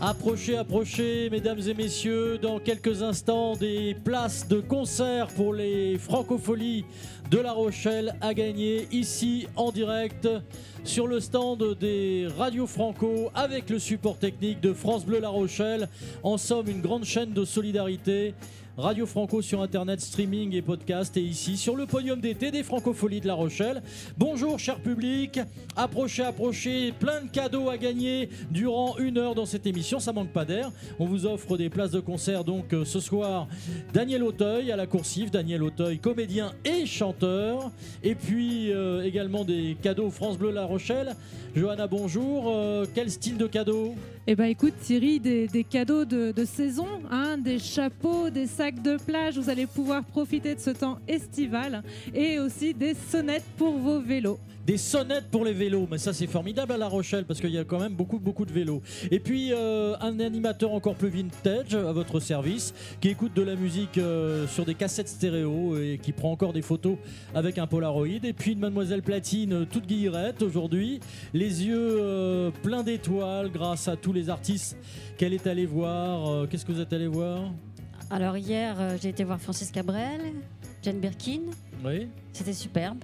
Approchez, approchez, mesdames et messieurs, dans quelques instants, des places de concert pour les francopholies de La Rochelle à gagner ici en direct sur le stand des radios franco avec le support technique de France Bleu La Rochelle. En somme, une grande chaîne de solidarité. Radio Franco sur Internet, streaming et podcast. Et ici, sur le podium d'été des Francopholies de La Rochelle. Bonjour, cher public. Approchez, approchez. Plein de cadeaux à gagner durant une heure dans cette émission. Ça manque pas d'air. On vous offre des places de concert. Donc, euh, ce soir, Daniel Auteuil à la coursive. Daniel Auteuil, comédien et chanteur. Et puis, euh, également des cadeaux France Bleu La Rochelle. Johanna, bonjour. Euh, quel style de cadeau? Eh ben écoute Thierry, des, cadeaux de, de saison, hein, des chapeaux, des sacs de plage, vous allez pouvoir profiter de ce temps estival et aussi des sonnettes pour vos vélos. Des sonnettes pour les vélos, mais ça c'est formidable à La Rochelle parce qu'il y a quand même beaucoup beaucoup de vélos. Et puis euh, un animateur encore plus vintage à votre service qui écoute de la musique euh, sur des cassettes stéréo et qui prend encore des photos avec un Polaroid. Et puis une mademoiselle platine euh, toute guillerette aujourd'hui, les yeux euh, pleins d'étoiles grâce à tous les artistes qu'elle est allée voir. Qu'est-ce que vous êtes allé voir? Alors hier, j'ai été voir Francis Cabrel, Jane Birkin. Oui C'était superbe.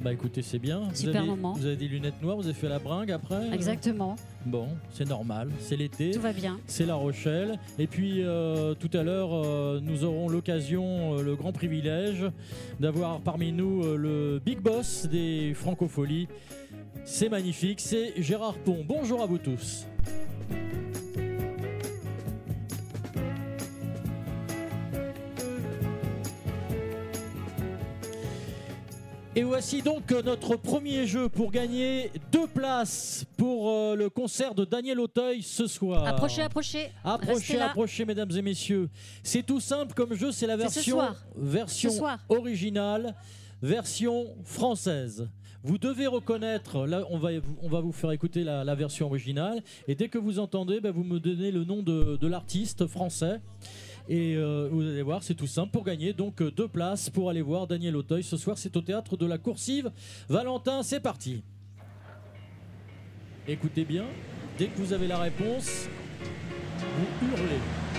Bah écoutez, c'est bien. Vous Super avez, moment. Vous avez des lunettes noires, vous avez fait la bringue après Exactement. Bon, c'est normal, c'est l'été. Tout va bien. c'est La Rochelle. Et puis euh, tout à l'heure, euh, nous aurons l'occasion, euh, le grand privilège d'avoir parmi nous euh, le big boss des francopholies. C'est magnifique, c'est Gérard Pont. Bonjour à vous tous. Et voici donc euh, notre premier jeu pour gagner deux places pour euh, le concert de Daniel Auteuil ce soir. Approchez, approchez. Approchez, approchez, mesdames et messieurs. C'est tout simple comme jeu, c'est la ce version, version Ce originale, version française. Vous devez reconnaître, là on va, on va vous faire écouter la, la version originale, et dès que vous entendez, ben, vous me donnez le nom de, de l'artiste français. Et euh, vous allez voir, c'est tout simple pour gagner donc euh, deux places pour aller voir Daniel Auteuil. Ce soir, c'est au théâtre de la Coursive. Valentin, c'est parti. Écoutez bien, dès que vous avez la réponse, vous hurlez.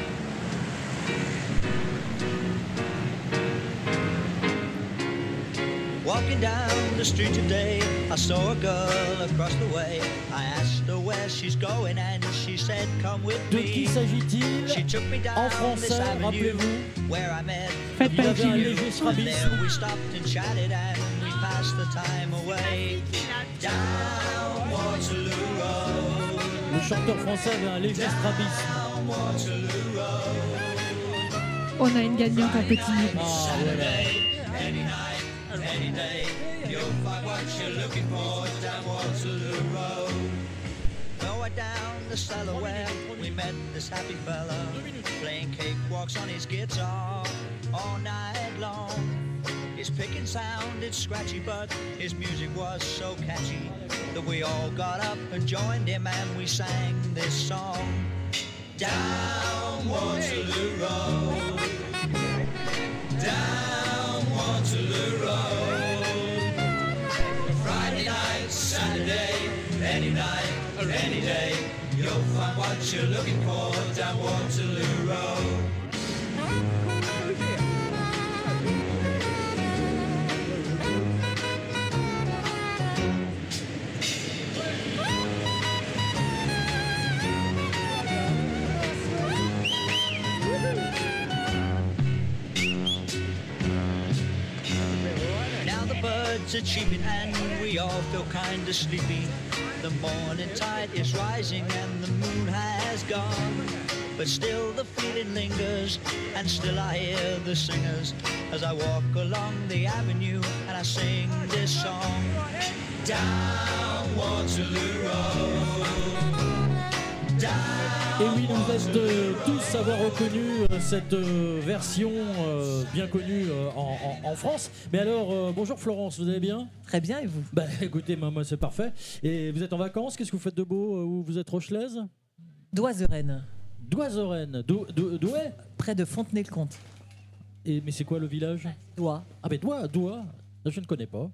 Walking down the street today, I saw a girl across the way. I asked her where she's going, and she said, Come with De qui me. s'agit-il? She took me En down this français, avenue rappelez-vous. where I met. Faites pas le léger we stopped and chatted, and we passed the time away. Down Waterloo Road, Le chanteur français avait un léger strabisme. down Waterloo Road. On a une gagnante à petit. Ah, voilà. Any day, you'll find what you're looking for down Waterloo Road. Lower down the cellar where we met this happy fella, playing cakewalks on his guitar all night long. His picking sounded scratchy, but his music was so catchy that we all got up and joined him and we sang this song. Down Waterloo Road. Down you'll find what you're looking for down Waterloo Road. Now the birds are cheeping and we all feel kinda sleepy. The morning tide is rising and the moon has gone. But still the feeling lingers and still I hear the singers as I walk along the avenue and I sing this song. Down Waterloo Road. Et oui, êtes euh, tous avoir reconnu euh, cette euh, version euh, bien connue en, en- en France. Mais alors, bonjour Florence, vous allez bien? Très bien, et vous? Bah écoutez, moi, moi, c'est parfait. Et vous êtes en vacances? Qu'est-ce que vous faites de beau Où vous êtes rochelaise? D'où- d'où est près de Fontenay-le-Comte. Et, Mais c'est quoi le village? Dois. Ah, mais Doigt, Doigt. Je ne connais pas.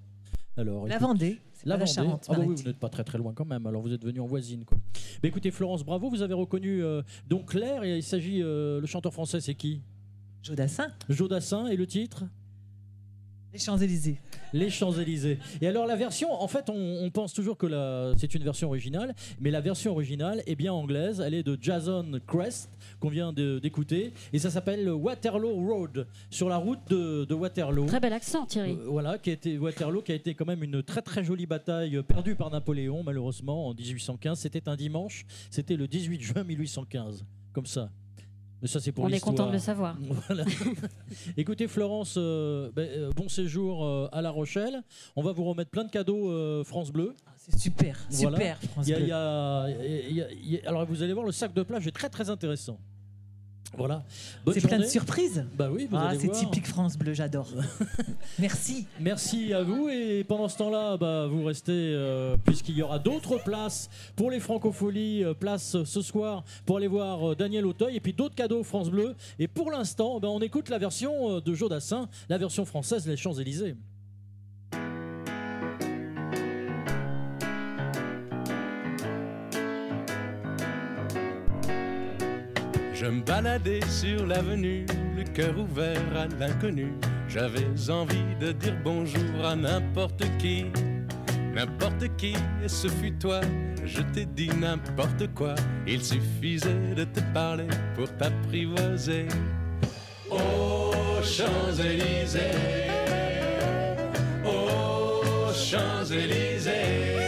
Alors, La écoute- Vendée. La Vendée. Charente, ah bah oui, vous n'êtes pas très très loin quand même. Alors vous êtes venu en voisine quoi. Mais écoutez Florence, bravo, vous avez reconnu euh, donc Claire. Et il s'agit euh, le chanteur français, c'est qui? Jodassin, Jodassin et le titre? Les Champs-Élysées. Les Champs-Élysées. Et alors la version, en fait, on, on pense toujours que la- c'est une version originale, mais la version originale est bien anglaise. Elle est de Jason Crest qu'on vient de- d'écouter, et ça s'appelle Waterloo Road, sur la route de, de Waterloo. Très bel accent, Thierry. Euh, voilà, qui a été Waterloo, qui a été quand même une très très jolie bataille euh, perdue par Napoléon, malheureusement, en 1815. C'était un dimanche, c'était le 18 juin 1815, comme ça. Mais ça, c'est pour On est content de le savoir. Voilà. Écoutez, Florence, euh, ben, euh, bon séjour euh, à La Rochelle. On va vous remettre plein de cadeaux euh, France Bleu. Ah, C'est super, Voilà. super. France Il y a- Bleu. y a- y a- alors, vous allez voir, le sac de plage est très très intéressant. Voilà. C'est plein de surprises. Bah oui, Ah, c'est typique France Bleu, j'adore. Merci. Merci à vous et pendant ce temps-là, bah, vous restez euh, puisqu'il y aura d'autres places pour les Francopholies, euh, place euh, ce soir pour aller voir euh, Daniel Auteuil et puis d'autres cadeaux France Bleu. Et pour l'instant, bah, on écoute la version de Jodassin, la version française Les Champs-Élysées. Je me baladais sur l'avenue, le cœur ouvert à l'inconnu. J'avais envie de dire bonjour à n'importe qui, n'importe qui, et ce fut toi. Je t'ai dit n'importe quoi, il suffisait de te parler pour t'apprivoiser. Aux Champs-Élysées, aux Champs-Élysées,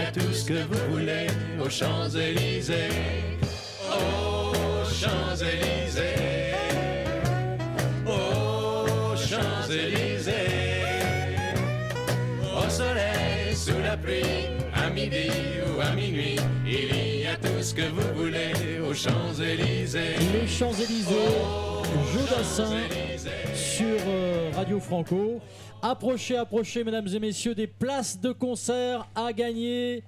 il y a tout ce que vous voulez aux Champs-Élysées. Aux Champs-Élysées, aux Champs-Élysées, au soleil, sous la pluie, à midi ou à minuit, il y a tout ce que vous voulez aux Champs-Élysées. Les Champs-Élysées, Jodassin sur euh, Radio Franco. Approchez, approchez, mesdames et messieurs, des places de concert à gagner.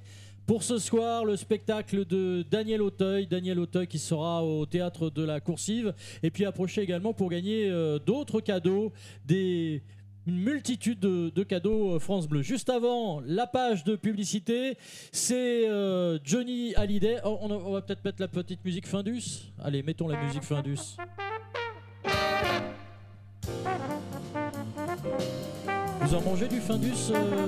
Pour ce soir, le spectacle de Daniel Auteuil, Daniel Auteuil qui sera au théâtre de la Coursive. Et puis approchez également pour gagner euh, d'autres cadeaux, des une multitude de, de cadeaux euh, France Bleu. Juste avant la page de publicité, c'est euh, Johnny Hallyday. Oh, on, on va peut-être mettre la petite musique Findus. Allez, mettons la musique Findus. Vous en mangez du Findus, euh,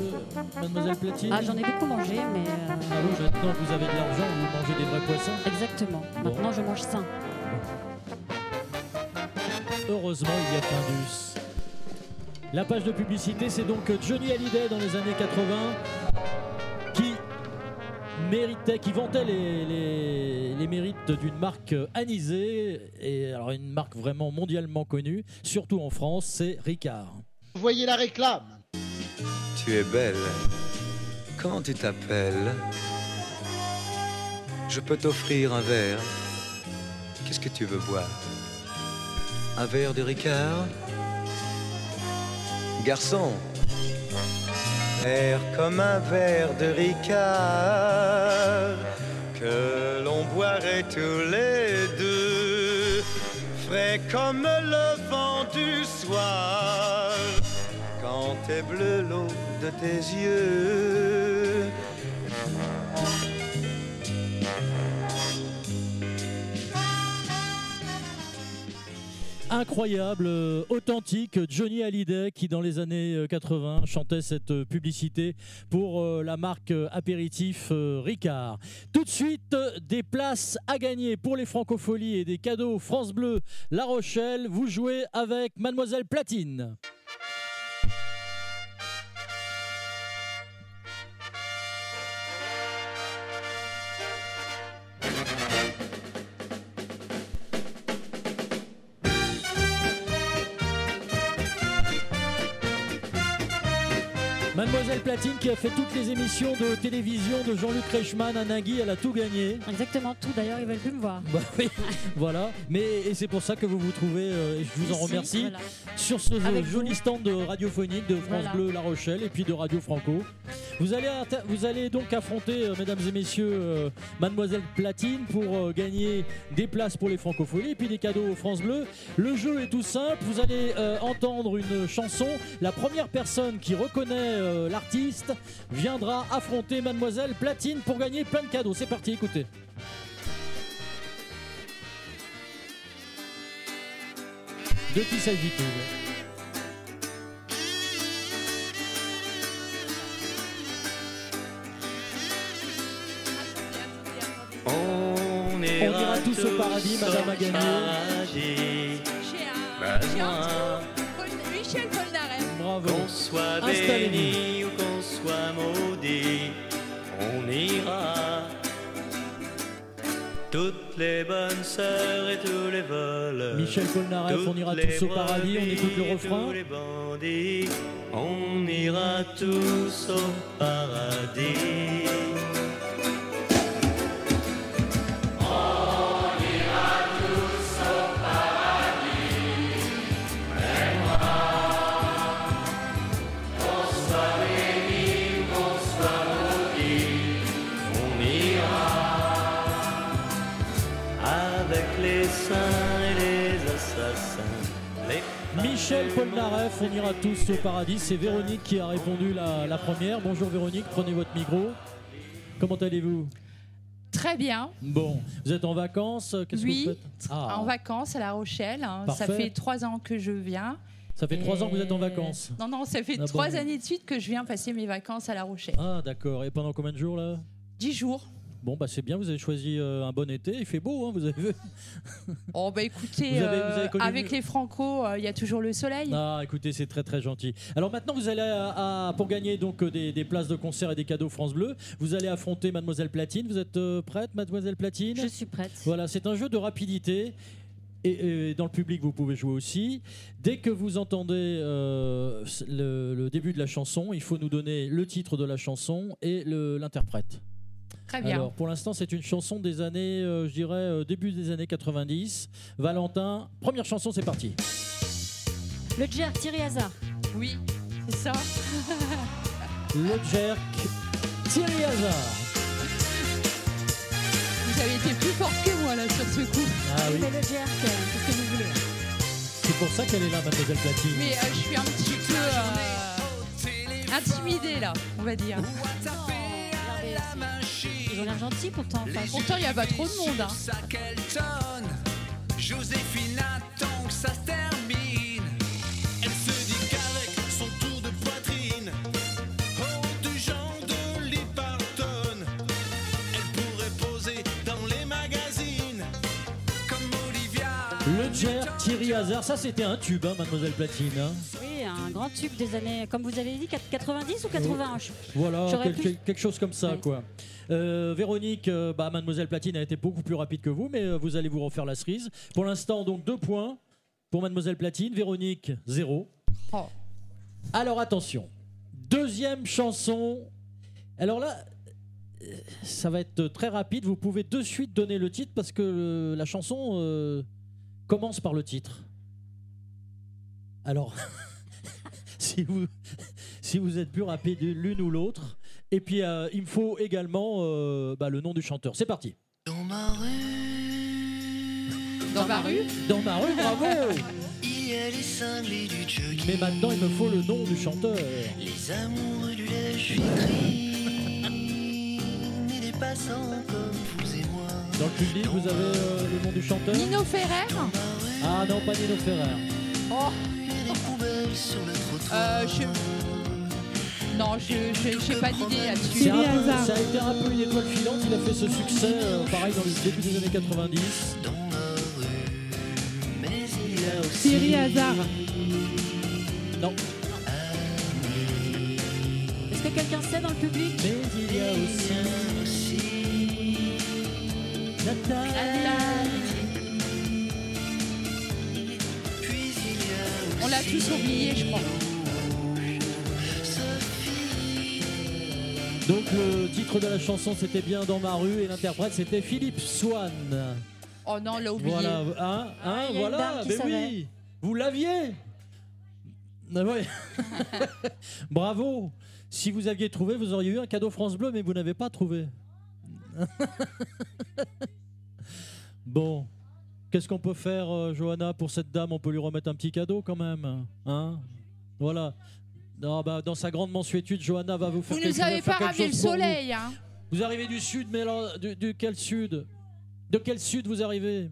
mademoiselle Platine Ah, j'en ai beaucoup mangé, mais. euh, Ah oui, maintenant que vous avez de l'argent, vous mangez des vrais poissons. exactement. Maintenant, je mange sain. Heureusement, il y a Findus. La page de publicité, c'est donc Johnny Hallyday dans les années 80 qui méritait, qui vantait les, les- les mérites d'une marque anisée, et alors une marque vraiment mondialement connue, surtout en France, c'est Ricard. Voyez la réclame. Tu es belle. Comment tu t'appelles Je peux t'offrir un verre. Qu'est-ce que tu veux boire? Un verre de Ricard? Garçon, vert comme un verre de Ricard que l'on boirait tous les deux, frais comme le vent du soir est bleu l'eau de tes yeux. Incroyable, euh, authentique, Johnny Hallyday qui dans les années euh, 80 chantait cette euh, publicité pour euh, la marque euh, apéritif euh, Ricard. Tout de suite, euh, des places à gagner pour les francopholies et des cadeaux France Bleu La Rochelle. Vous jouez avec Mademoiselle Platine. Platine qui a fait toutes les émissions de télévision de Jean-Luc Reichmann à Nagui, elle a tout gagné. Exactement tout. D'ailleurs, ils veulent plus me voir. Bah oui, voilà. Mais et c'est pour ça que vous vous trouvez, euh, et je vous en Ici, remercie, voilà. sur ce Avec joli vous. stand de radiophonique de France Voilà. Bleu La Rochelle et puis de Radio Franco. Vous allez, vous allez donc affronter, euh, mesdames et messieurs, euh, Mademoiselle Platine pour gagner des places pour les francophonies et puis des cadeaux au France Bleu. Le jeu est tout simple. Vous allez entendre une chanson. La première personne qui reconnaît euh, viendra affronter Mademoiselle Platine pour gagner plein de cadeaux. C'est parti, écoutez. De qui s'agit-il? On ira tous au paradis, Madame a gagné. Michel Polnareff. Bravo. Qu'on soit Installez-vous. Qu'on soit maudit, on ira. Toutes les bonnes sœurs et tous les voleurs. Michel Polnareff, on ira tous au paradis, on écoute le refrain. Tous les bandits, on ira tous au paradis. Michel Polnareff, on ira tous au paradis. C'est Véronique qui a répondu la, la première. Bonjour Véronique, prenez votre micro. Comment allez-vous? Très bien. Bon, vous êtes en vacances Qu'est-ce Oui, que vous faites? Ah, En vacances à La Rochelle. hein. Ça fait trois ans que je viens. Ça fait trois ans que vous êtes en vacances. Non, non, ça fait Ah bon trois années de suite que je viens passer mes vacances à La Rochelle. Ah d'accord, et pendant combien de jours là? Dix jours. Bon bah c'est bien, vous avez choisi euh, un bon été, il fait beau, hein, vous avez vu Oh bah écoutez, Vous avez- vous euh, avez connu avec les Franco, euh, il y a toujours le soleil. Ah écoutez, c'est très très gentil. Alors maintenant vous allez à, à- pour gagner donc euh, des, des places de concert et des cadeaux France Bleu, vous allez affronter Mademoiselle Platine. Vous êtes euh, prête Mademoiselle Platine? Je suis prête. Voilà, c'est un jeu de rapidité. Et, et dans le public, vous pouvez jouer aussi. Dès que vous entendez euh, le, le début de la chanson, il faut nous donner le titre de la chanson et le- l'interprète. Très bien. Alors, pour l'instant, c'est une chanson des années, euh, je dirais, euh, début des années 90. Valentin, première chanson, c'est parti. Le jerk, Thierry Hazard. Oui, c'est ça. Le jerk, Thierry Hazard. Vous avez été plus fort que moi là sur ce coup. Ah oui, Mais le jerk, euh, qu'est-ce que vous voulez c'est pour ça qu'elle est là, Mademoiselle Platine. Mais euh, je suis un petit peu euh, intimidée là, on va dire. Ils ont l'air gentils pourtant en face. Pourtant, il n'y a pas trop de monde. hein. Joséphine attend que ça se termine. Elle se dit qu'avec son tour de poitrine, oh, du genre de Parton, elle pourrait poser dans les magazines comme Olivia. Le jerk, Thierry Hazard, ça c'était un tube, hein, Mademoiselle Platine. hein. Oui, un grand tube des années, comme vous avez dit, 90 ou 81 je- Voilà, J'aurais quel- pu- quel- quelque chose comme ça, Oui. quoi. Euh, Véronique, euh, bah, Mademoiselle Platine a été beaucoup plus rapide que vous, mais euh, vous allez vous refaire la cerise. Pour l'instant, donc deux points pour Mademoiselle Platine. Véronique, zéro. Oh. Alors attention, deuxième chanson. Alors là, ça va être très rapide. Vous pouvez de suite donner le titre parce que la chanson commence par le titre. Alors, si vous, si vous êtes plus rapide l'une ou l'autre. Et puis, euh, il me faut également euh, bah, le nom du chanteur. C'est parti. Dans ma rue, Dans ma rue Dans ma rue, bravo il y a les cinglés du jockey, Mais maintenant, il me faut le nom du chanteur. les amoureux du lèche-vitrine, et des passants comme vous et moi. Dans le public, vous avez euh, le nom du chanteur Nino Ferrer Ah non, pas Nino Ferrer. Oh, Et des poubelles sur le trottoir. euh, je... Non, je je- j'ai pas d'idée là-dessus. C'est un Thierry peu- Hazard. ça a été un peu une étoile filante. Il a fait ce succès, euh, pareil, dans le début des années 90. Dans ma rue, mais il y a aussi Thierry Hazard. Non, Est-ce que quelqu'un sait dans le public? Mais il y a aussi. Nathalie. On l'a tous oublié, je crois. Donc le titre de la chanson c'était bien dans ma rue et l'interprète c'était Philippe Swan. Oh non, on l'a oublié. Voilà, hein, hein, il y a une voilà, mais savait. oui, vous l'aviez. Ah ouais. Bravo. Si vous aviez trouvé, vous auriez eu un cadeau France Bleu, mais vous n'avez pas trouvé. bon, qu'est-ce qu'on peut faire, euh, Johanna, pour cette dame? On peut lui remettre un petit cadeau quand même, hein? Voilà. Non, bah, dans sa grande mansuétude, Johanna va vous faire. Vous quelque- nous avez pas ramené le soleil, hein Vous arrivez du sud, mais alors, du, du quel sud? De quel sud vous arrivez?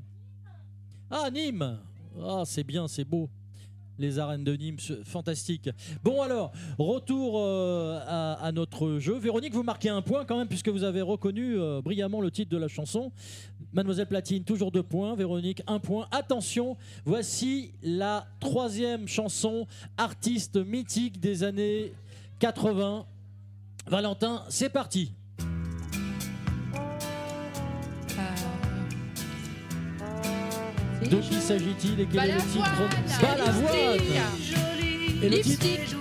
Ah, Nîmes Ah, c'est bien, c'est beau. Les arènes de Nîmes, fantastique. Bon alors, retour euh, à, à notre jeu. Véronique, vous marquez un point quand même, puisque vous avez reconnu euh, brillamment le titre de la chanson. Mademoiselle Platine, toujours deux points. Véronique, un point. Attention, voici la troisième chanson, artiste mythique des années 80. Valentin, c'est parti. De qui s'agit-il et quel est le titre Balavoine. Balavoine. Et le titre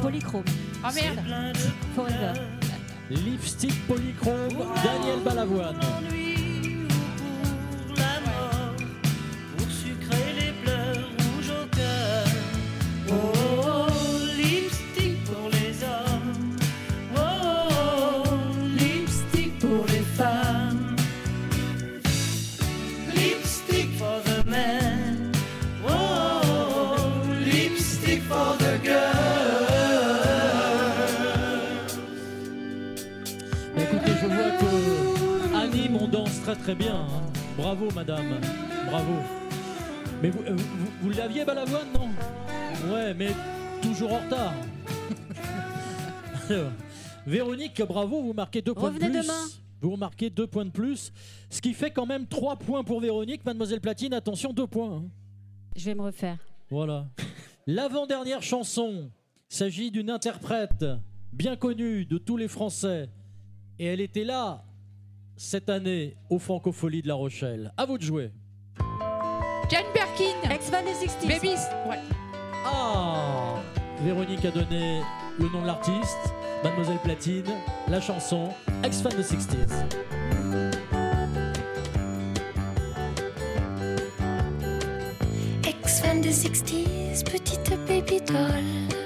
Polychrome. Oh merde. Forever. Lipstick Polychrome, Daniel Balavoine. Madame. Bravo. Mais vous, euh, vous, vous l'aviez, Balavoine, non? Ouais, mais toujours en retard. Alors, Véronique, bravo, vous marquez deux points Revenez de plus. demain. Vous marquez deux points de plus, ce qui fait quand même trois points pour Véronique. Mademoiselle Platine, attention, deux points. hein. Je vais me refaire. Voilà. L'avant-dernière chanson s'agit d'une interprète bien connue de tous les Français. Et elle était là cette année au Francofolie de La Rochelle. À vous de jouer. Jane Birkin Ex-fan des 60s. Babies Ouais. Ah Véronique a donné le nom de l'artiste, Mademoiselle Platine, la chanson, ex-fan de 60s. Ex-fan des 60s, petite baby doll.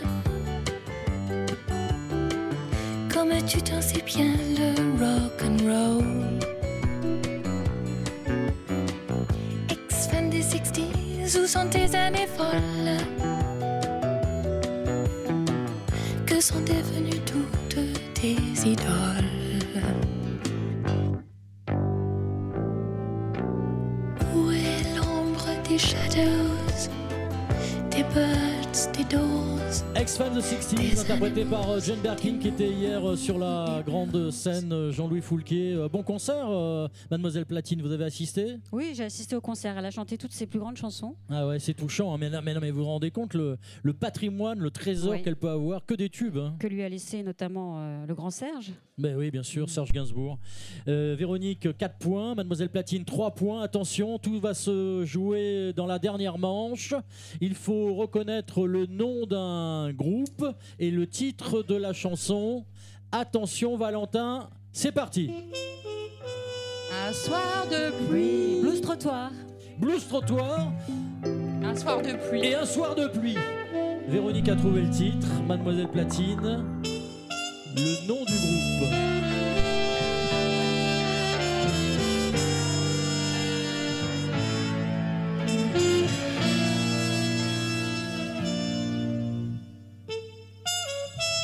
Comme tu t'en sais bien le rock and roll. Ex-fan des 60s, où sont tes années folles? Que sont devenues toutes tes idoles? Où est l'ombre des shadows, des doors Ex-fan de 60s, interprété par euh, Jane Birkin qui était hier euh, sur la grande scène euh, Jean-Louis Foulquier. Bon concert, euh, Mademoiselle Platine, vous avez assisté? Oui, j'ai assisté au concert. Elle a chanté toutes ses plus grandes chansons. Ah ouais, c'est touchant. hein. Mais, non, mais, non, mais vous vous rendez compte le, le patrimoine, le trésor Oui. qu'elle peut avoir, que des tubes. hein. Que lui a laissé notamment euh, le grand Serge. Ben oui, bien sûr, Serge Gainsbourg. Euh, Véronique, 4 points. Mademoiselle Platine, 3 points. Attention, tout va se jouer dans la dernière manche. Il faut reconnaître le nom d'un groupe et le titre de la chanson. Attention, Valentin, c'est parti. Un soir de pluie. Blues Trottoir. Blues Trottoir Un soir de pluie. et un soir de pluie. Véronique a trouvé le titre, Mademoiselle Platine. Le nom du groupe.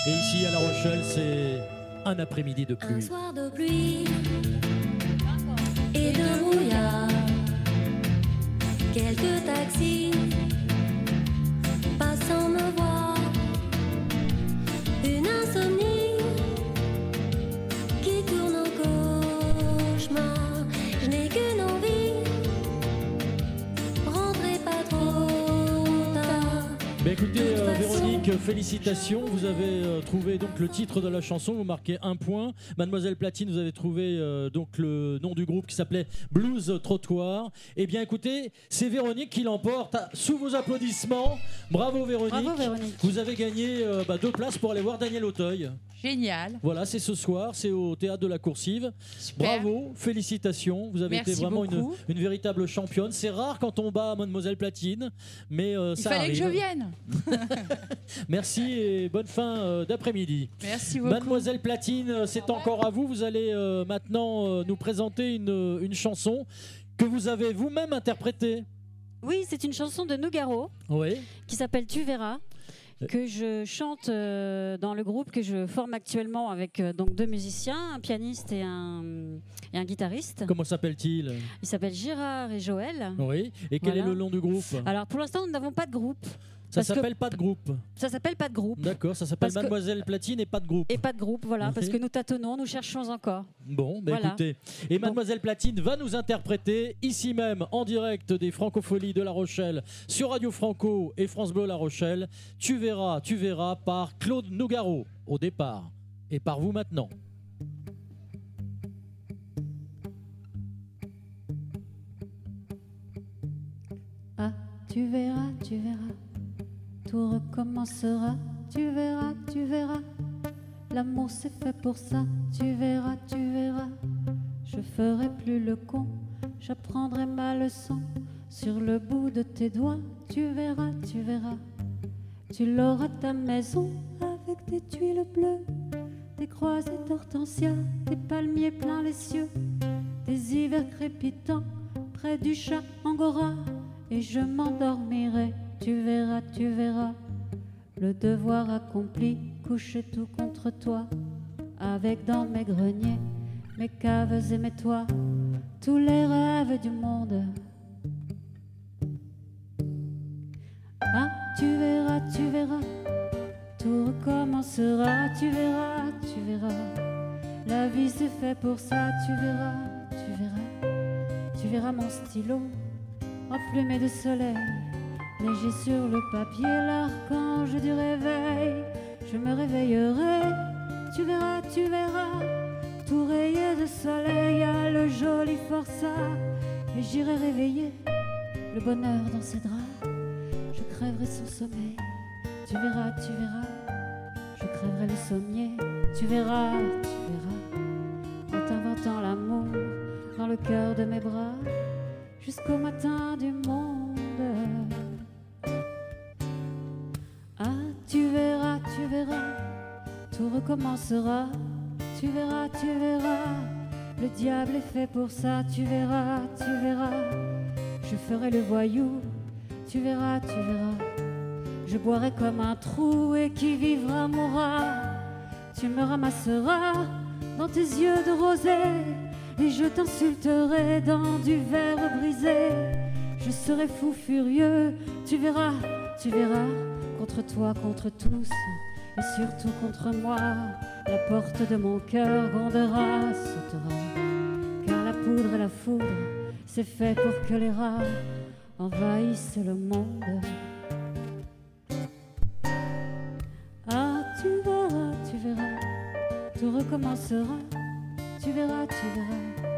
Et ici à La Rochelle, c'est un après-midi de Un pluie. soir de pluie et de brouillard. Quelques taxis passant me voir. Une insomnie Ben écoutez, euh, Véronique, félicitations. Vous avez euh, trouvé donc le titre de la chanson. Vous marquez un point. Mademoiselle Platine, vous avez trouvé euh, donc le nom du groupe qui s'appelait Blues Trottoir. Eh bien, écoutez, c'est Véronique qui l'emporte. Ah, Sous vos applaudissements, bravo Véronique. Bravo, Véronique. Vous avez gagné euh, bah, deux places pour aller voir Daniel Auteuil. Génial. Voilà, c'est ce soir, c'est au théâtre de la Coursive. Bravo, félicitations. Vous avez Merci été vraiment une, beaucoup. une véritable championne. C'est rare quand on bat Mademoiselle Platine, mais euh, Il ça fallait que je arrive. vienne. Merci et bonne fin euh, d'après-midi. Merci beaucoup. Mademoiselle Platine, euh, c'est encore à vous. Vous allez euh, maintenant euh, nous présenter une, une chanson que vous avez vous-même interprétée. Oui, c'est une chanson de Nougaro Oui. qui s'appelle Tu verras que je chante euh, dans le groupe que je forme actuellement avec euh, donc deux musiciens, un pianiste et un, et un guitariste. Comment s'appelle-t-il? Ils s'appellent Gérard et Joël. Oui. Et quel Voilà. est le nom du groupe? Alors pour l'instant, nous n'avons pas de groupe. Ça s'appelle pas de groupe. Ça s'appelle pas de groupe. D'accord, ça s'appelle que- Mademoiselle Platine et pas de groupe. Et pas de groupe, voilà, parce que nous tâtonnons, nous cherchons encore. Bon, bah Voilà. écoutez. Et Mademoiselle Platine va nous interpréter ici même, en direct des Francopholies de La Rochelle, sur Radio Franco et France Bleu La Rochelle. Tu verras, tu verras par Claude Nougaro au départ et par vous maintenant. Ah, tu verras, tu verras, tout recommencera, tu verras, tu verras. L'amour c'est fait pour ça, tu verras, tu verras. Je ferai plus le con, j'apprendrai ma leçon sur le bout de tes doigts, tu verras, tu verras. Tu l'auras ta maison avec des tuiles bleues, des croisées d'hortensia, des palmiers plein les cieux, des hivers crépitants près du chat angora et je m'endormirai. Tu verras, tu verras, le devoir accompli, couché tout contre toi, avec dans mes greniers mes caves et mes toits, tous les rêves du monde. Ah, tu verras, tu verras, tout recommencera, tu verras, tu verras. La vie c'est fait pour ça, tu verras, tu verras. Tu verras mon stylo emplumé de soleil, léger sur le papier, l'archange du réveil. Je me réveillerai, tu verras, tu verras, tout rayé de soleil à le joli forçat. Et j'irai réveiller le bonheur dans ses draps. Je crèverai son sommeil, tu verras, tu verras. Je crèverai le sommier, tu verras, tu verras. En t'inventant l'amour dans le cœur de mes bras jusqu'au matin du monde. Verras, tout recommencera. Tu verras, tu verras, le diable est fait pour ça. Tu verras, tu verras, je ferai le voyou. Tu verras, tu verras, je boirai comme un trou et qui vivra mourra. Tu me ramasseras dans tes yeux de rosée et je t'insulterai dans du verre brisé. Je serai fou furieux, tu verras, tu verras, contre toi, contre tous, et surtout contre moi. La porte de mon cœur grondera, sautera, car la poudre et la foudre, c'est fait pour que les rats envahissent le monde. Ah, tu verras, tu verras, tout recommencera. Tu verras, tu verras.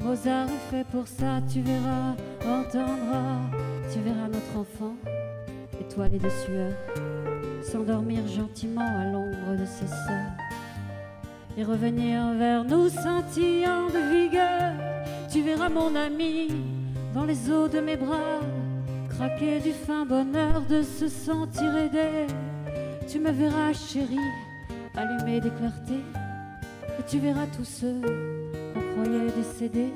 Mozart est fait pour ça, tu verras, entendras. Tu verras notre enfant, étoilé de sueur, s'endormir gentiment à l'ombre de ses sœurs. Et revenir vers nous scintillant de vigueur. Tu verras mon ami dans les eaux de mes bras, craquer du fin bonheur de se sentir aidé. Tu me verras, chérie, allumer des clartés. Et tu verras tous ceux qu'on croyait décédés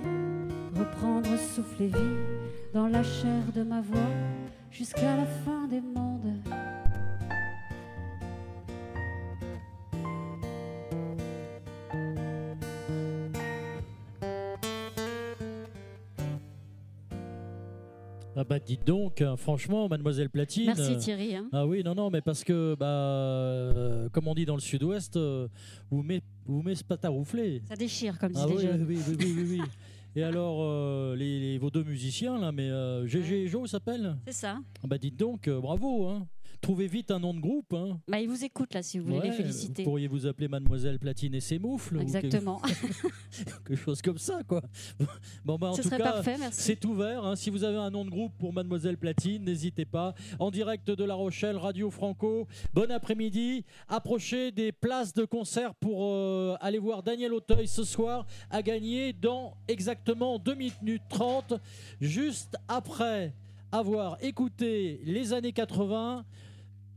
reprendre souffle et vie dans la chair de ma voix jusqu'à la fin des mondes. Ah bah dites donc, hein, franchement, mademoiselle Platine. Merci euh, Thierry. hein. Ah oui, non, non, mais parce que, bah, euh, comme on dit dans le sud-ouest, euh, vous met, vous met. Ça déchire, comme Ah les oui, oui, oui, oui, oui, oui. Et alors, euh, les, les- vos deux musiciens, là, mais GG et Joe s'appelle C'est ça. Ah Bah dites donc, bravo, hein. Trouvez vite un nom de groupe, hein. Bah, ils vous écoutent là si vous voulez Ouais, les féliciter. Vous pourriez vous appeler Mademoiselle Platine et ses moufles. ou Exactement. quelque, quelque chose comme ça, quoi. Bon, bah, en Ce tout serait cas, parfait, merci. c'est ouvert. hein. Si vous avez un nom de groupe pour Mademoiselle Platine, n'hésitez pas. En direct de La Rochelle, Radio Franco. Bon après-midi. Approchez des places de concert pour euh, aller voir Daniel Auteuil ce soir à gagner dans exactement 2 minutes 30, juste après avoir écouté les années 80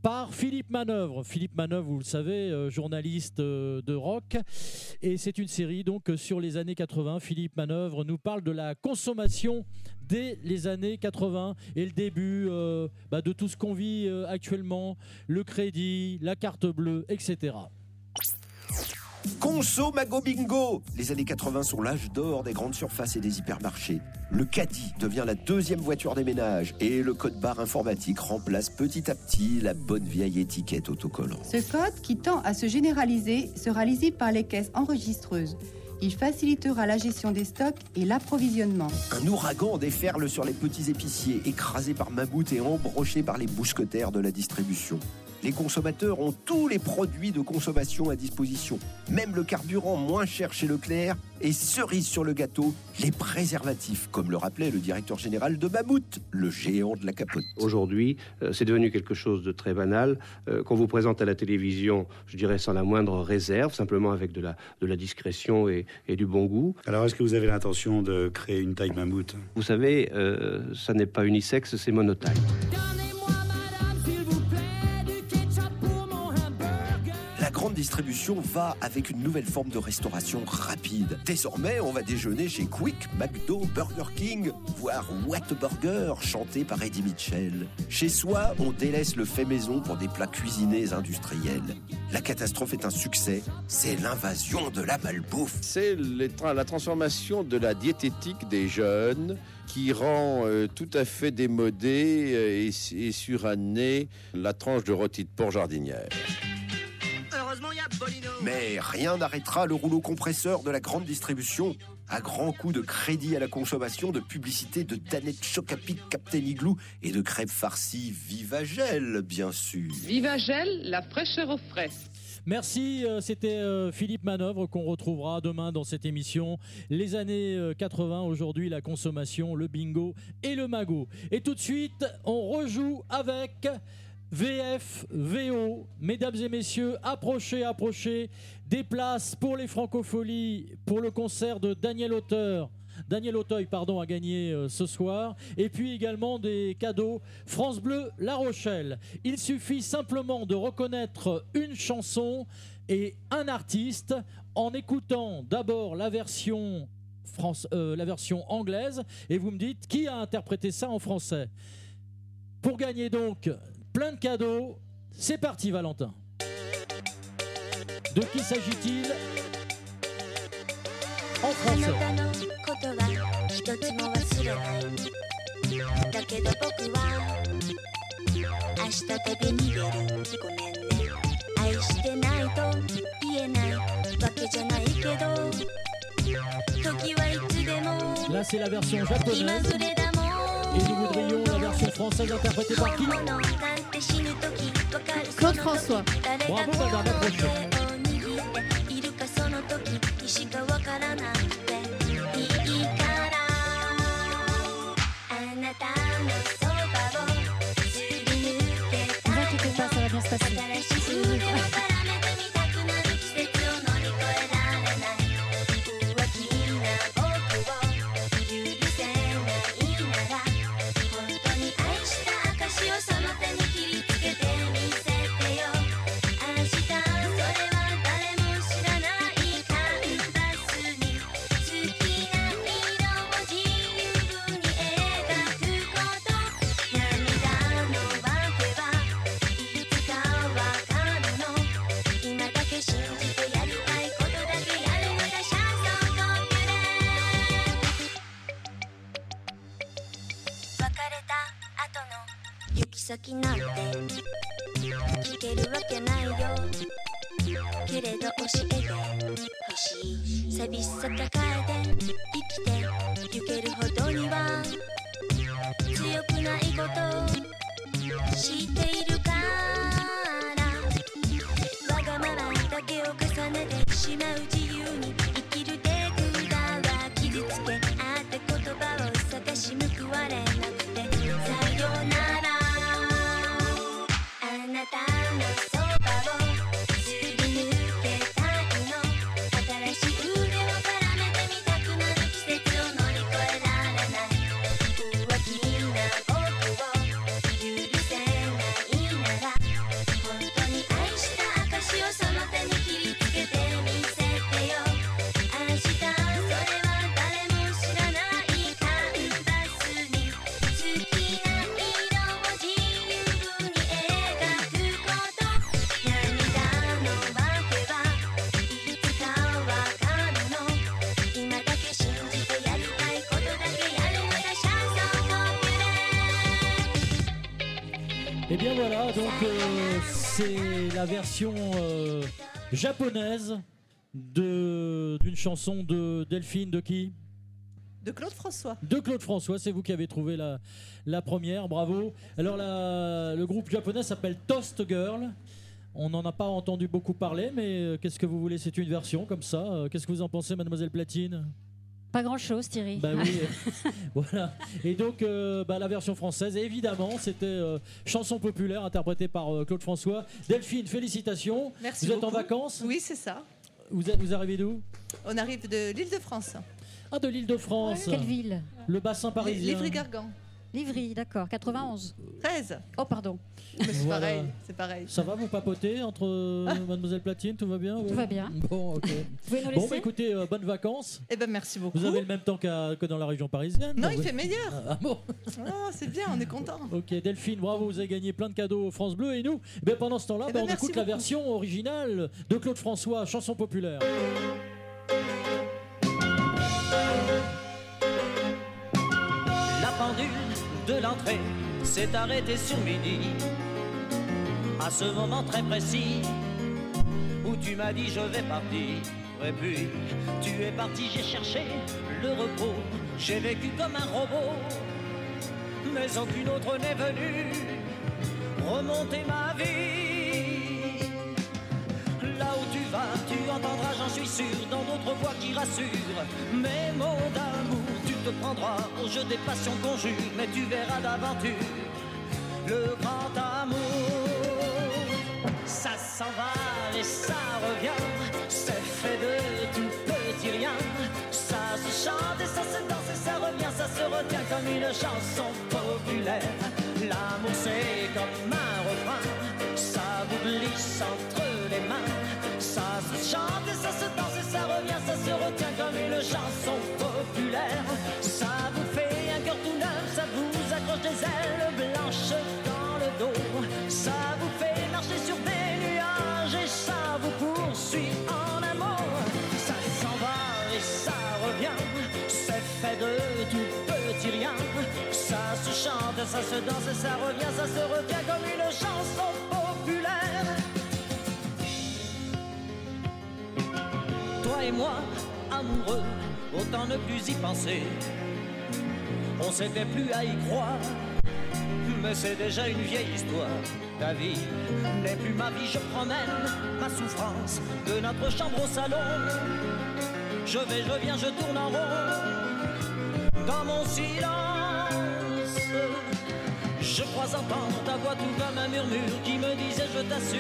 par Philippe Manœuvre. Philippe Manœuvre, vous le savez, euh, journaliste euh, de rock. Et c'est une série donc sur les années 80. Philippe Manœuvre nous parle de la consommation dès les années 80 et le début euh, bah, de tout ce qu'on vit actuellement, le crédit, la carte bleue, etc. Conso Mago Bingo Les années 80 sont l'âge d'or des grandes surfaces et des hypermarchés. Le caddie devient la deuxième voiture des ménages et le code barre informatique remplace petit à petit la bonne vieille étiquette autocollante. Ce code, qui tend à se généraliser, sera lisible par les caisses enregistreuses. Il facilitera la gestion des stocks et l'approvisionnement. Un ouragan déferle sur les petits épiciers, écrasés par mammouth et embrochés par les mousquetaires de la distribution. Les consommateurs ont tous les produits de consommation à disposition, même le carburant moins cher chez Leclerc et cerise sur le gâteau, les préservatifs, comme le rappelait le directeur général de Mammouth, le géant de la capote. Aujourd'hui, euh, c'est devenu quelque chose de très banal, euh, qu'on vous présente à la télévision, je dirais sans la moindre réserve, simplement avec de la, de la discrétion et, et du bon goût. Alors, est-ce que vous avez l'intention de créer une taille mammouth? Vous savez, euh, ça n'est pas unisexe, c'est monotaille. Grande distribution va avec une nouvelle forme de restauration rapide. Désormais, on va déjeuner chez Quick, McDo, Burger King, voire Whataburger, chanté par Eddie Mitchell. Chez soi, on délaisse le fait maison pour des plats cuisinés industriels. La catastrophe est un succès, c'est l'invasion de la malbouffe. C'est la transformation de la diététique des jeunes qui rend euh, tout à fait démodé euh, et, et suranné la tranche de rôti de porc jardinière. Mais rien n'arrêtera le rouleau compresseur de la grande distribution. À grands coups de crédit à la consommation, de publicité de Danette Chocapic, Captain Igloo et de crêpes farcies Vivagel, bien sûr. Vivagel, la fraîcheur au frais. Merci, euh, c'était euh, Philippe Manœuvre qu'on retrouvera demain dans cette émission. Les années euh, 80, aujourd'hui la consommation, le bingo et le magot. Et tout de suite, on rejoue avec VF, VO. Mesdames et messieurs, approchez, approchez. Des places pour les francopholies, pour le concert de Daniel Auteur. Daniel Auteuil pardon, a gagné euh, ce soir. Et puis également des cadeaux France Bleu La Rochelle. Il suffit simplement de reconnaître une chanson et un artiste en écoutant d'abord la version, France, euh, la version anglaise et vous me dites qui a interprété ça en français? Pour gagner donc plein de cadeaux, c'est parti Valentin. De qui s'agit-il En français. ことは一つも忘れないだけど僕は明日旅に出るごめんね愛してないと言えないわけじゃないけど時はいつでも Là, c'est la version 今 japonaise. française interprétée par qui Claude François. Bravo, Bernard, la version euh, japonaise de d'une chanson de Delphine de qui? De Claude François. De Claude François, c'est vous qui avez trouvé la, la première, bravo. Alors la- le groupe japonais s'appelle Toast Girl. On n'en a pas entendu beaucoup parler, mais euh, qu'est-ce que vous voulez? C'est une version comme ça. Euh, Qu'est-ce que vous en pensez, Mademoiselle Platine? Pas grand-chose, Thierry. Bah oui, voilà. Et donc euh, bah, la version française, évidemment, c'était euh, chanson populaire interprétée par euh, Claude François. Delphine, félicitations. Merci Vous êtes en vacances? Oui, c'est ça. vous, êtes- vous arrivez d'où? On arrive de l'île de France. Ah, de l'île de France. Quelle ville? Le bassin parisien. Livry-Gargan. Livry, d'accord, 91. 13. Oh, pardon. C'est Voilà. pareil, c'est pareil. Ça va, vous papotez entre euh, Mademoiselle Platine, tout va bien ouais Tout va bien. Bon, ok. pouvez nous bon, laisser bah, écoutez, euh, bonnes vacances. Eh ben merci beaucoup. Vous avez le même temps qu'à- que dans la région parisienne Non, il vous- fait meilleur. Ah bon Oh, c'est bien, on est content. Ok, Delphine, bravo, vous avez gagné plein de cadeaux France Bleu et nous, eh ben, pendant ce temps-là, Eh ben, ben, on écoute la version originale de Claude François, chanson populaire. La pendule de l'entrée s'est arrêtée sur midi. À ce moment très précis où tu m'as dit je vais partir. Et puis tu es parti, j'ai cherché le repos. J'ai vécu comme un robot, mais aucune autre n'est venue remonter ma vie. Là où tu vas, tu entendras, j'en suis sûr, dans d'autres voix qui rassurent. Mes mots d'amour, te prendras au jeu des passions qu'on jure, mais tu verras d'aventure le grand amour. Ça s'en va et ça revient, c'est fait de tout petit rien. Ça se chante et ça se danse et ça revient, ça se retient comme une chanson populaire. L'amour c'est comme un refrain, ça vous glisse entre les mains. Ça se chante et ça se danse et ça revient, ça se retient comme une chanson ailes blanches dans le dos. Ça vous fait marcher sur des nuages et ça vous poursuit en amour. Ça s'en va et ça revient, c'est fait de tout petit rien. Ça se chante, ça se danse et ça revient, ça se retient comme une chanson populaire. Toi et moi, amoureux, autant ne plus y penser. On s'était plus à y croire, mais c'est déjà une vieille histoire. Ta vie n'est plus ma vie, je promène ma souffrance de notre chambre au salon. Je vais, je viens, je tourne en rond dans mon silence. Je crois entendre ta voix tout comme un murmure qui me disait je t'assure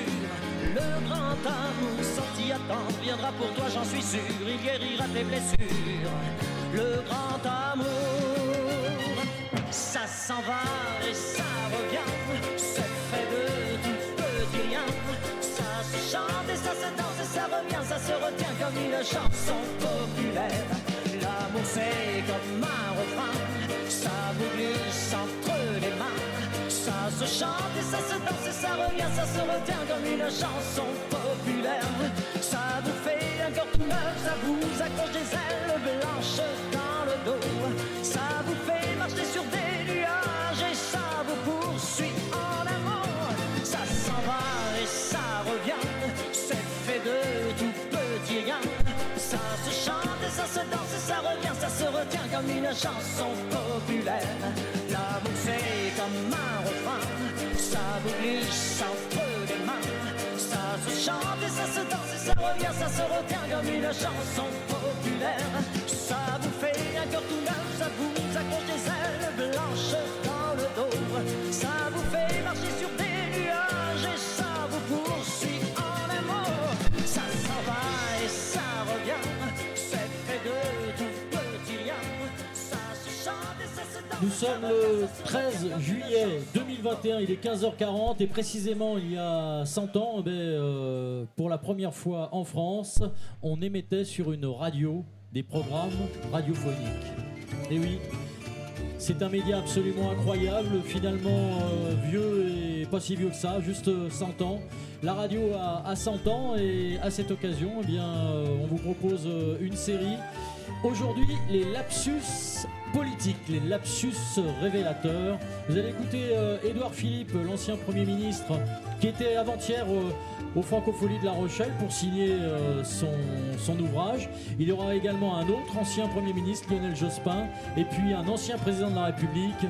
Le grand amour sans t'y attendre viendra pour toi j'en suis sûr Il guérira tes blessures Le grand amour Ça s'en va et ça revient. C'est fait de tout petit rien Ça se chante et ça se danse et ça revient. Ça se retient comme une chanson populaire. L'amour c'est comme un refrain. Ça vous glisse entre les mains. Ça se chante et ça se danse et ça revient. Ça se retient comme une chanson populaire. Ça vous fait un cœur tout neuf. Ça vous accroche des ailes blanches ça vous fait marcher sur des nuages et ça vous poursuit en amont. Ça s'en va et ça revient, c'est fait de tout petit rien. Ça se chante et ça se danse et ça revient, ça se retient comme une chanson populaire. L'amour c'est comme un refrain, ça vous glisse entre les mains. Ça se chante et ça se danse et ça revient, ça se retient comme une chanson populaire. Nous sommes le 13 juillet 2021, il est 15h40 et précisément il y a 100 ans, eh ben, euh, pour la première fois en France, on émettait sur une radio des programmes radiophoniques. Et oui, c'est un média absolument incroyable, finalement euh, vieux et pas si vieux que ça, juste euh, 100 ans. La radio a, a 100 ans et à cette occasion, eh bien, euh, on vous propose euh, une série. Aujourd'hui, les lapsus politiques, les lapsus révélateurs. Vous allez écouter euh, Édouard Philippe, l'ancien Premier ministre, qui était avant-hier au, au Francofolie de La Rochelle pour signer euh, son, son ouvrage. Il y aura également un autre ancien Premier ministre, Lionel Jospin, et puis un ancien président de la République.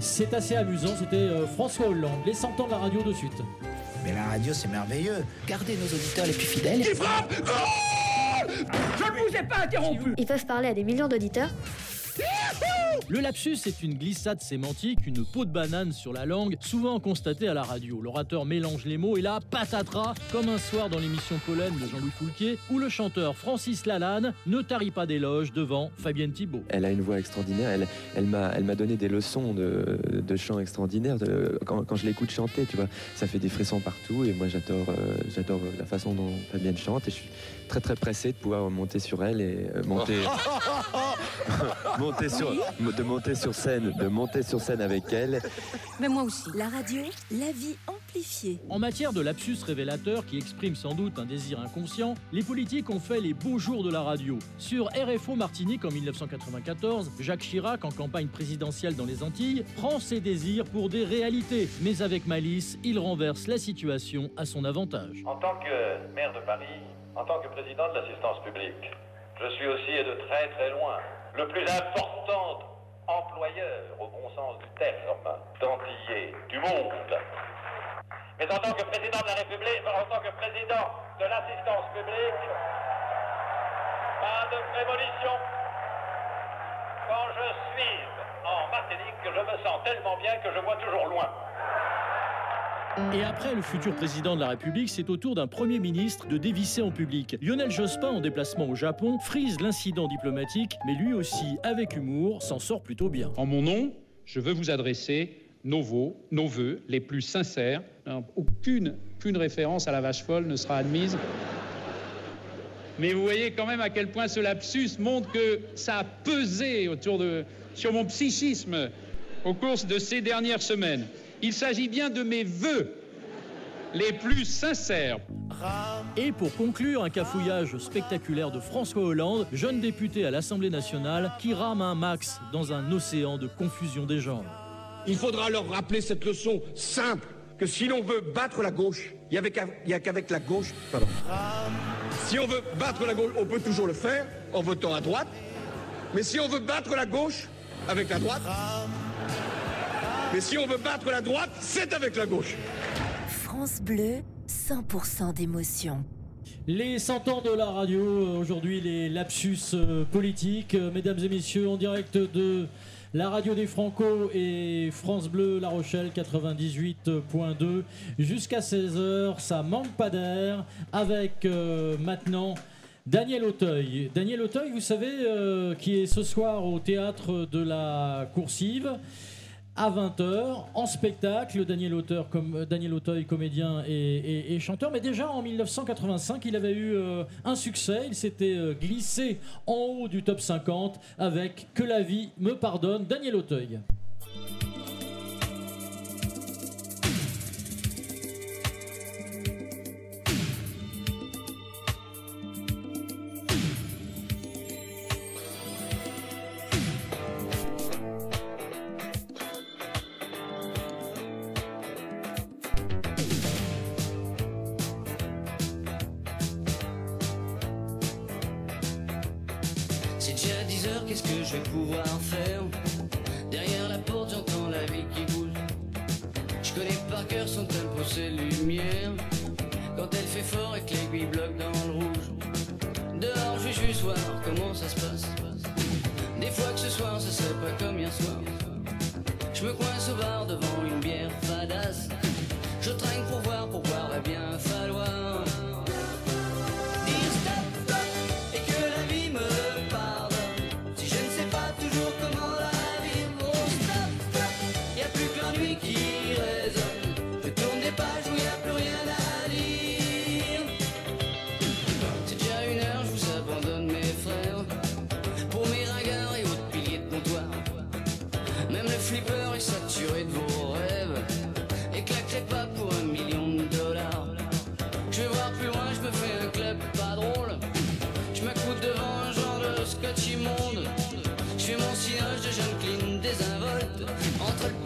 C'est assez amusant, c'était euh, François Hollande. Les 100 ans de la radio de suite. Mais la radio, c'est merveilleux. Gardez nos auditeurs les plus fidèles. Je ne vous ai pas interrompu Ils peuvent parler à des millions d'auditeurs. Le lapsus est une glissade sémantique, une peau de banane sur la langue, souvent constatée à la radio. L'orateur mélange les mots et là, patatras, comme un soir dans l'émission Pollen de Jean-Louis Foulquier, où le chanteur Francis Lalanne ne tarit pas d'éloges devant Fabienne Thibault. Elle a une voix extraordinaire. Elle, m'a, donné des leçons de, de chant extraordinaire. Quand, je l'écoute chanter, tu vois, ça fait des frissons partout. Et moi, j'adore, euh, j'adore la façon dont Fabienne chante. Très très pressé de pouvoir monter sur elle et euh, monter, monter sur, de monter sur scène, de monter sur scène avec elle. Mais moi aussi. La radio, la vie amplifiée. En matière de lapsus révélateur qui exprime sans doute un désir inconscient, les politiques ont fait les beaux jours de la radio. Sur RFO Martinique en 1994, Jacques Chirac, en campagne présidentielle dans les Antilles, prend ses désirs pour des réalités. Mais avec malice, il renverse la situation à son avantage. En tant que maire de Paris, en tant que président de l'assistance publique, je suis aussi et de très très loin le plus important employeur, au bon sens du terme, d'antillais du monde. Mais en tant que président de la République, en tant que président de l'assistance publique, pas de prémonition. Quand je suis en Martinique, je me sens tellement bien que je vois toujours loin. Et après le futur président de la République, c'est au tour d'un Premier ministre de dévisser en public. Lionel Jospin, en déplacement au Japon, frise l'incident diplomatique, mais lui aussi, avec humour, s'en sort plutôt bien. En mon nom, je veux vous adresser nos vœux les plus sincères. Aucune, aucune référence à la vache folle ne sera admise. Mais vous voyez quand même à quel point ce lapsus montre que ça a pesé sur mon psychisme au cours de ces dernières semaines. Il s'agit bien de mes vœux les plus sincères. Et pour conclure, un cafouillage spectaculaire de François Hollande, jeune député à l'Assemblée nationale, qui rame un max dans un océan de confusion des genres. Il faudra leur rappeler cette leçon simple que si l'on veut battre la gauche, il n'y a qu'avec la gauche. Pardon. Si on veut battre la gauche, on peut toujours le faire en votant à droite. Mais si on veut battre la gauche avec la droite, mais si on veut battre la droite, c'est avec la gauche. France Bleu, 100% d'émotion. Les 100 ans de la radio, aujourd'hui les lapsus euh, politiques. Euh, Mesdames et messieurs, en direct de la radio des Franco et France Bleu La Rochelle 98.2 jusqu'à 16h. Ça manque pas d'air avec euh, maintenant Daniel Auteuil. Daniel Auteuil, vous savez, euh, qui est ce soir au théâtre de la Coursive à 20h en spectacle. Daniel, Auteur, comme, euh, Daniel Auteuil, comédien et, chanteur. Mais déjà en 1985, il avait eu euh, un succès. Il s'était euh, glissé en haut du top 50 avec Que la vie me pardonne. Daniel Auteuil.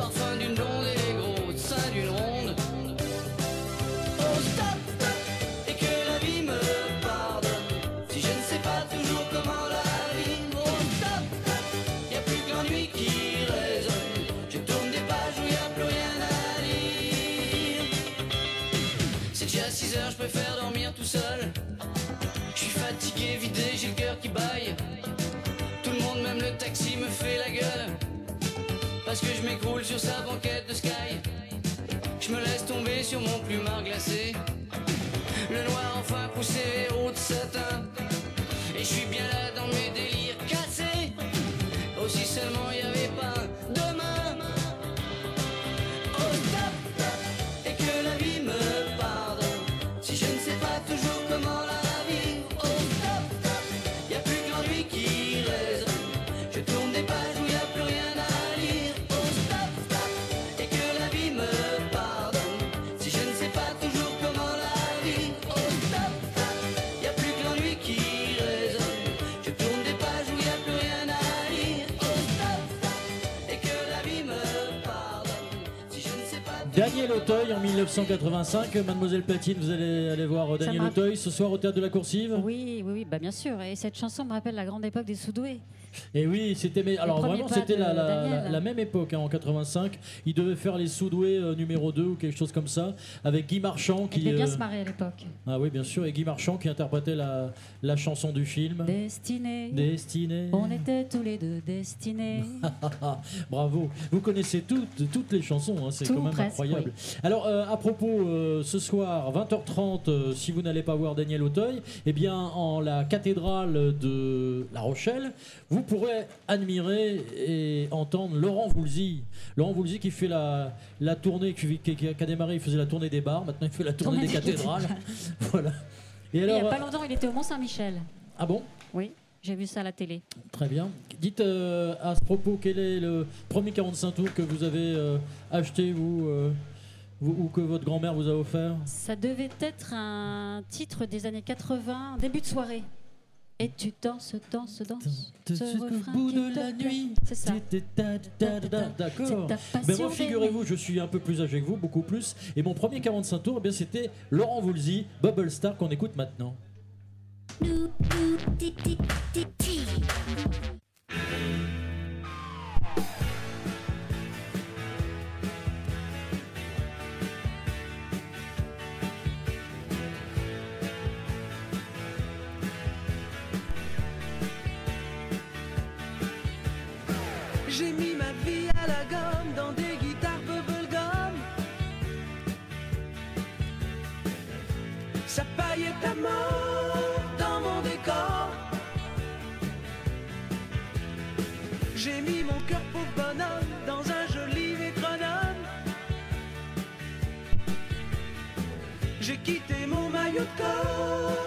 Parfum d'une blonde et les gros seins d'une ronde. Oh stop, et que la vie me pardonne. Si je ne sais pas toujours comment la vivre, oh stop, y a plus que l'ennui qui résonne. Je tourne des pages où y a plus rien à lire. C'est déjà 6 heures, je préfère dormir tout seul. Je suis fatigué, vidé, j'ai le cœur qui baille. Tout le monde, même le taxi, me fait la gueule. Parce que je m'écroule sur sa banquette de sky. Je me laisse tomber sur mon plumard glacé. Le noir enfin poussé haut de satin. Et je suis bien là dans mes délires cassés. Aussi seulement y Daniel Auteuil en 1985. Mademoiselle Platine, vous allez aller voir euh, Daniel Auteuil ce soir au théâtre de la Coursive Oui, oui, oui, bah bien sûr. Et cette chanson me rappelle la grande époque des Soudoués. Et oui, c'était mais alors vraiment c'était la, même époque hein, en 85. Il devait faire les Soudoués euh, numéro 2 ou quelque chose comme ça avec Guy Marchand qui devait bien euh, se marrer à l'époque. Ah oui, bien sûr, et Guy Marchand qui interprétait la, la chanson du film. Destinée. Destinée. On était tous les deux destinés. Bravo. Vous connaissez toutes, toutes les chansons, hein, c'est quand même presque, incroyable. oui. Alors, euh, à propos, euh, ce soir, 20h30, euh, si vous n'allez pas voir Daniel Auteuil, eh bien, en la cathédrale de La Rochelle, vous pourrez admirer et entendre Laurent Voulzy. Laurent Voulzy qui fait la, la tournée, qui, qui- qui a démarré, il faisait la tournée des bars, maintenant il fait la tournée, Tournée des des cathédrales. voilà. Et il n'y alors, a pas longtemps, il était au Mont-Saint-Michel. ah bon? Oui, j'ai vu ça à la télé. Très bien. Dites euh, à ce propos, quel est le premier 45 tours que vous avez euh, acheté, vous, euh, vous- ou que votre grand-mère vous a offert Ça devait être un titre des années 80, début de soirée. Et tu danses, danses, danses. ce jusqu'au bout de la nuit. C'est ça. D'accord. Mais moi, figurez-vous, je suis un peu plus âgé que vous, beaucoup plus. Et mon premier 45 tours, eh bien, c'était Laurent Voulzy, Bubble Star, qu'on écoute maintenant. Dans un joli métronome. J'ai quitté mon maillot de corps,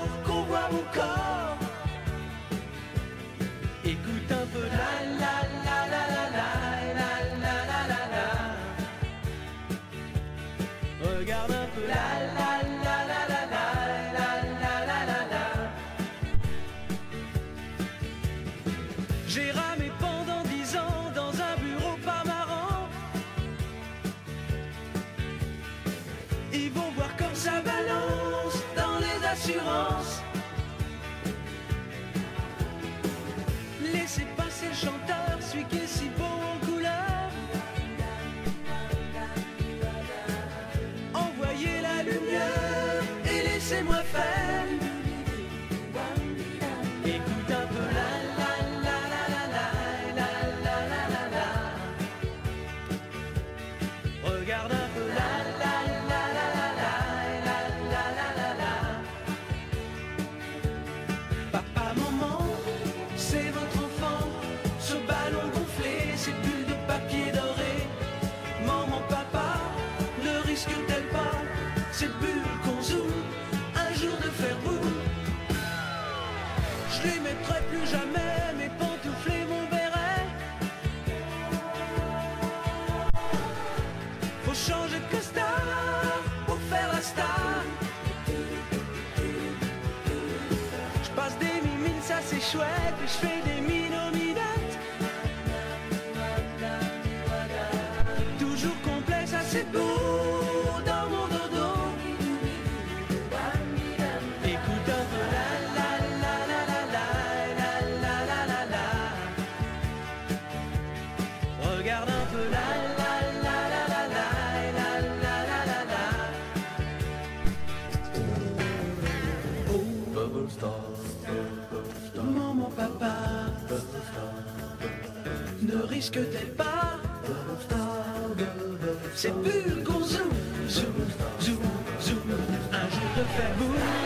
jamais, mes pantoufles et mon béret. Faut changer de costard pour faire la star. Je passe des mimines, ça c'est chouette, et je des ne risque-t-elle pas C'est plus qu'on zoom, zoom, zoom, zoom. Un jour de faire boum.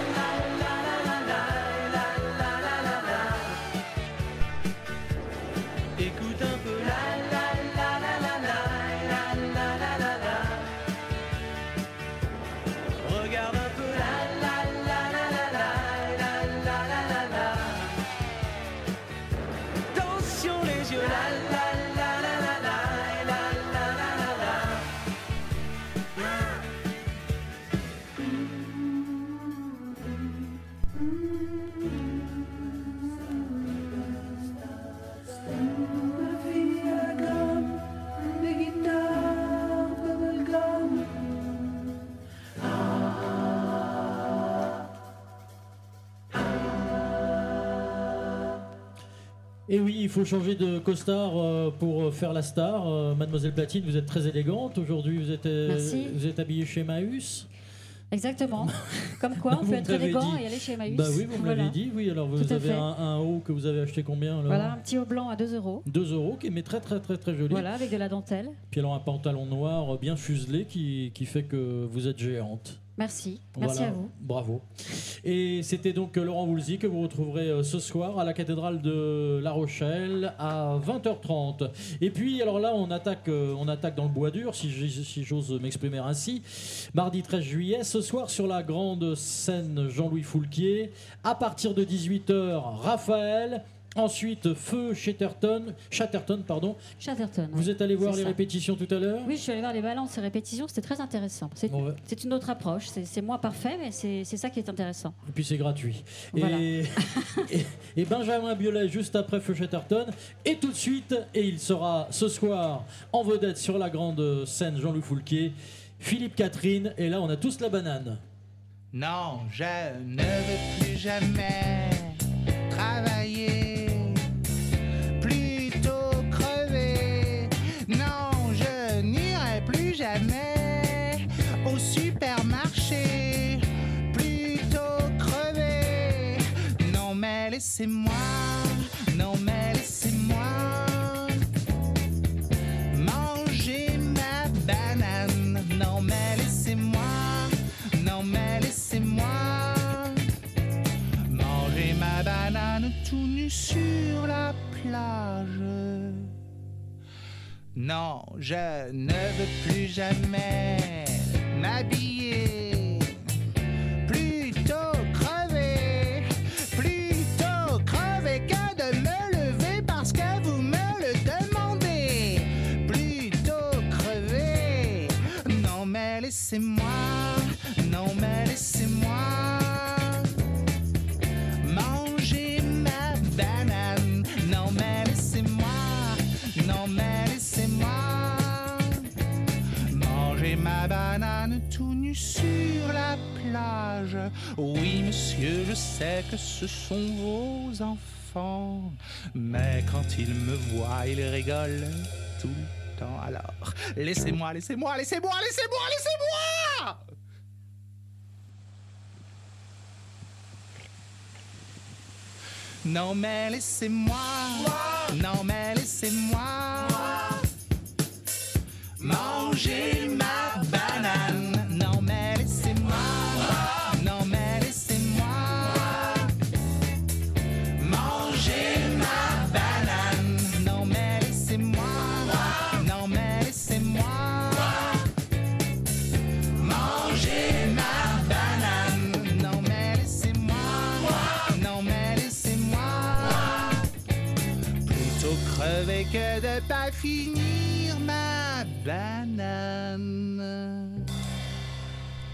Faut changer de costard euh, pour faire la star. Euh, Mademoiselle Platine, vous êtes très élégante. Aujourd'hui, vous êtes, euh, Merci. vous êtes habillée chez Maüs. Exactement. Comme quoi, on peut être élégant et aller chez Emmaüs. Bah oui, vous me Voilà. l'avez dit. Oui, alors vous avez un, un haut que vous avez acheté combien Voilà, un petit haut blanc à 2 euros. 2 euros, qui est mais très très très très joli. Voilà, avec de la dentelle. Puis alors un pantalon noir bien fuselé qui, qui fait que vous êtes géante. Merci. Merci Voilà, à vous. Bravo. Et c'était donc Laurent Voulzy que vous retrouverez euh, ce soir à la cathédrale de La Rochelle à 20h30. Et puis alors là on attaque, euh, on attaque dans le bois dur si j'ose m'exprimer ainsi. Mardi 13 juillet, ce soir sur la grande scène Jean-Louis Foulquier, à partir de 18h Raphaël. Ensuite, Feu Chatterton, Chatterton pardon. Chatterton. Vous êtes allé voir les ça. répétitions tout à l'heure? Oui, je suis allée voir les balances et répétitions, c'était très intéressant. C'est Ouais. une autre approche, c'est moins parfait, mais c'est c'est ça qui est intéressant. Et puis c'est gratuit. Voilà. Et, et- et Benjamin Biolay juste après Feu Chatterton. Et tout de suite, et il sera ce soir en vedette sur la grande scène Jean-Louis Foulquier, Philippe Catherine. Et là, on a tous la banane. Non, je ne veux plus jamais laissez-moi, non, mais laissez-moi manger ma banane. Non, mais laissez-moi, non, mais laissez-moi manger ma banane tout nu sur la plage. Non, je ne veux plus jamais m'habiller. Laissez-moi, non mais laissez-moi. Manger ma banane. Non mais laissez-moi, non mais laissez-moi. Manger ma banane tout nu sur la plage. Oui monsieur, je sais que ce sont vos enfants, mais quand ils me voient, ils rigolent tout Alors. Laissez-moi, laissez-moi, laissez-moi, laissez-moi, laissez-moi! Non mais laissez-moi, non mais laissez-moi. Manger ma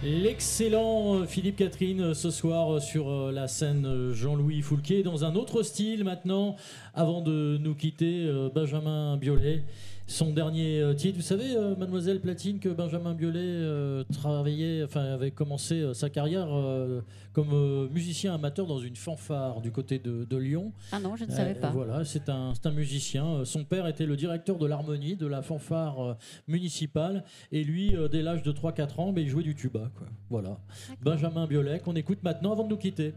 L'excellent euh, Philippe Catherine euh, ce soir euh, sur la scène Jean-Louis Foulquet dans un autre style maintenant avant de nous quitter Benjamin Biolay son dernier euh, titre vous savez euh, mademoiselle Platine que Benjamin Biolay euh, travaillait enfin avait commencé sa carrière comme musicien amateur dans une fanfare du côté de, de Lyon. Ah non, je ne savais pas. voilà c'est un, un musicien. Son père était le directeur de l'harmonie de la fanfare municipale. Et lui dès l'âge de 3-4 ans mais il jouait du tuba quoi. Voilà. Benjamin Biolay qu'on écoute maintenant avant de nous quitter.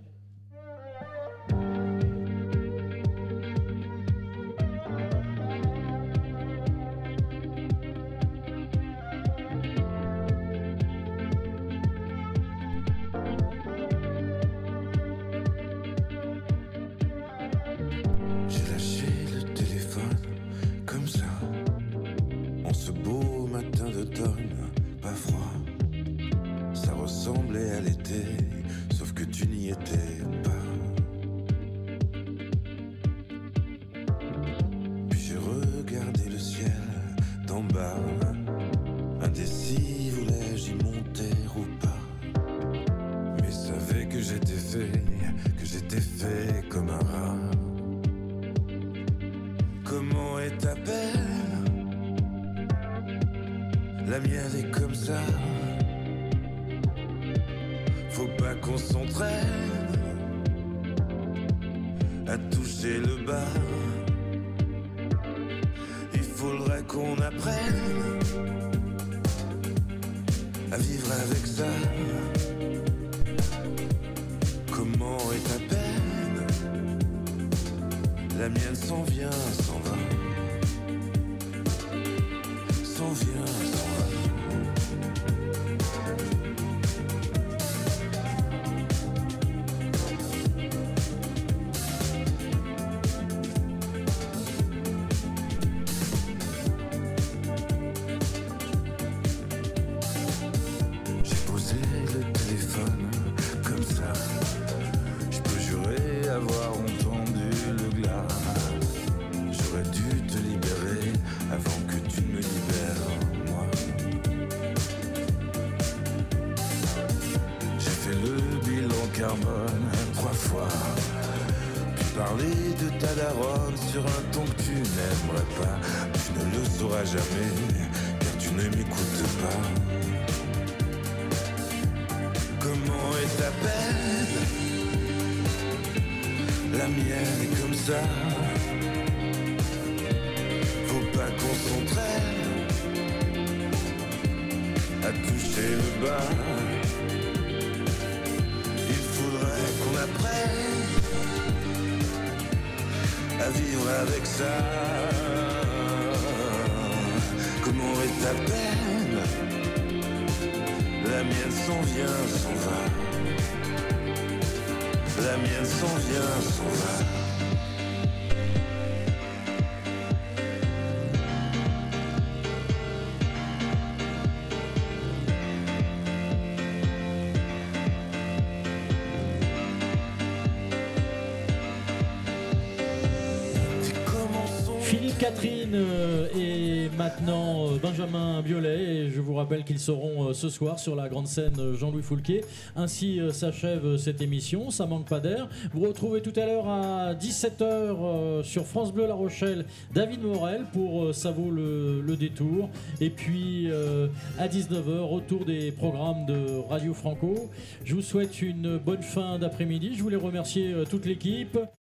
De ta daronne sur un ton que tu n'aimerais pas. Tu ne le sauras jamais, car tu ne m'écoutes pas. Comment est ta peine La mienne est comme ça. Avec ça. Comment est ta peine? La mienne s'en vient, s'en va. La mienne s'en vient, s'en va. Rappelle qu'ils seront euh, ce soir sur la grande scène euh, Jean-Louis Foulquier. Ainsi euh, s'achève cette émission. Ça manque pas d'air. Vous retrouvez tout à l'heure à 17h sur France Bleu La Rochelle David Morel pour Ça vaut le, le détour. Et puis à 19h, retour des programmes de Radio Franco. Je vous souhaite une bonne fin d'après-midi. Je voulais remercier toute l'équipe.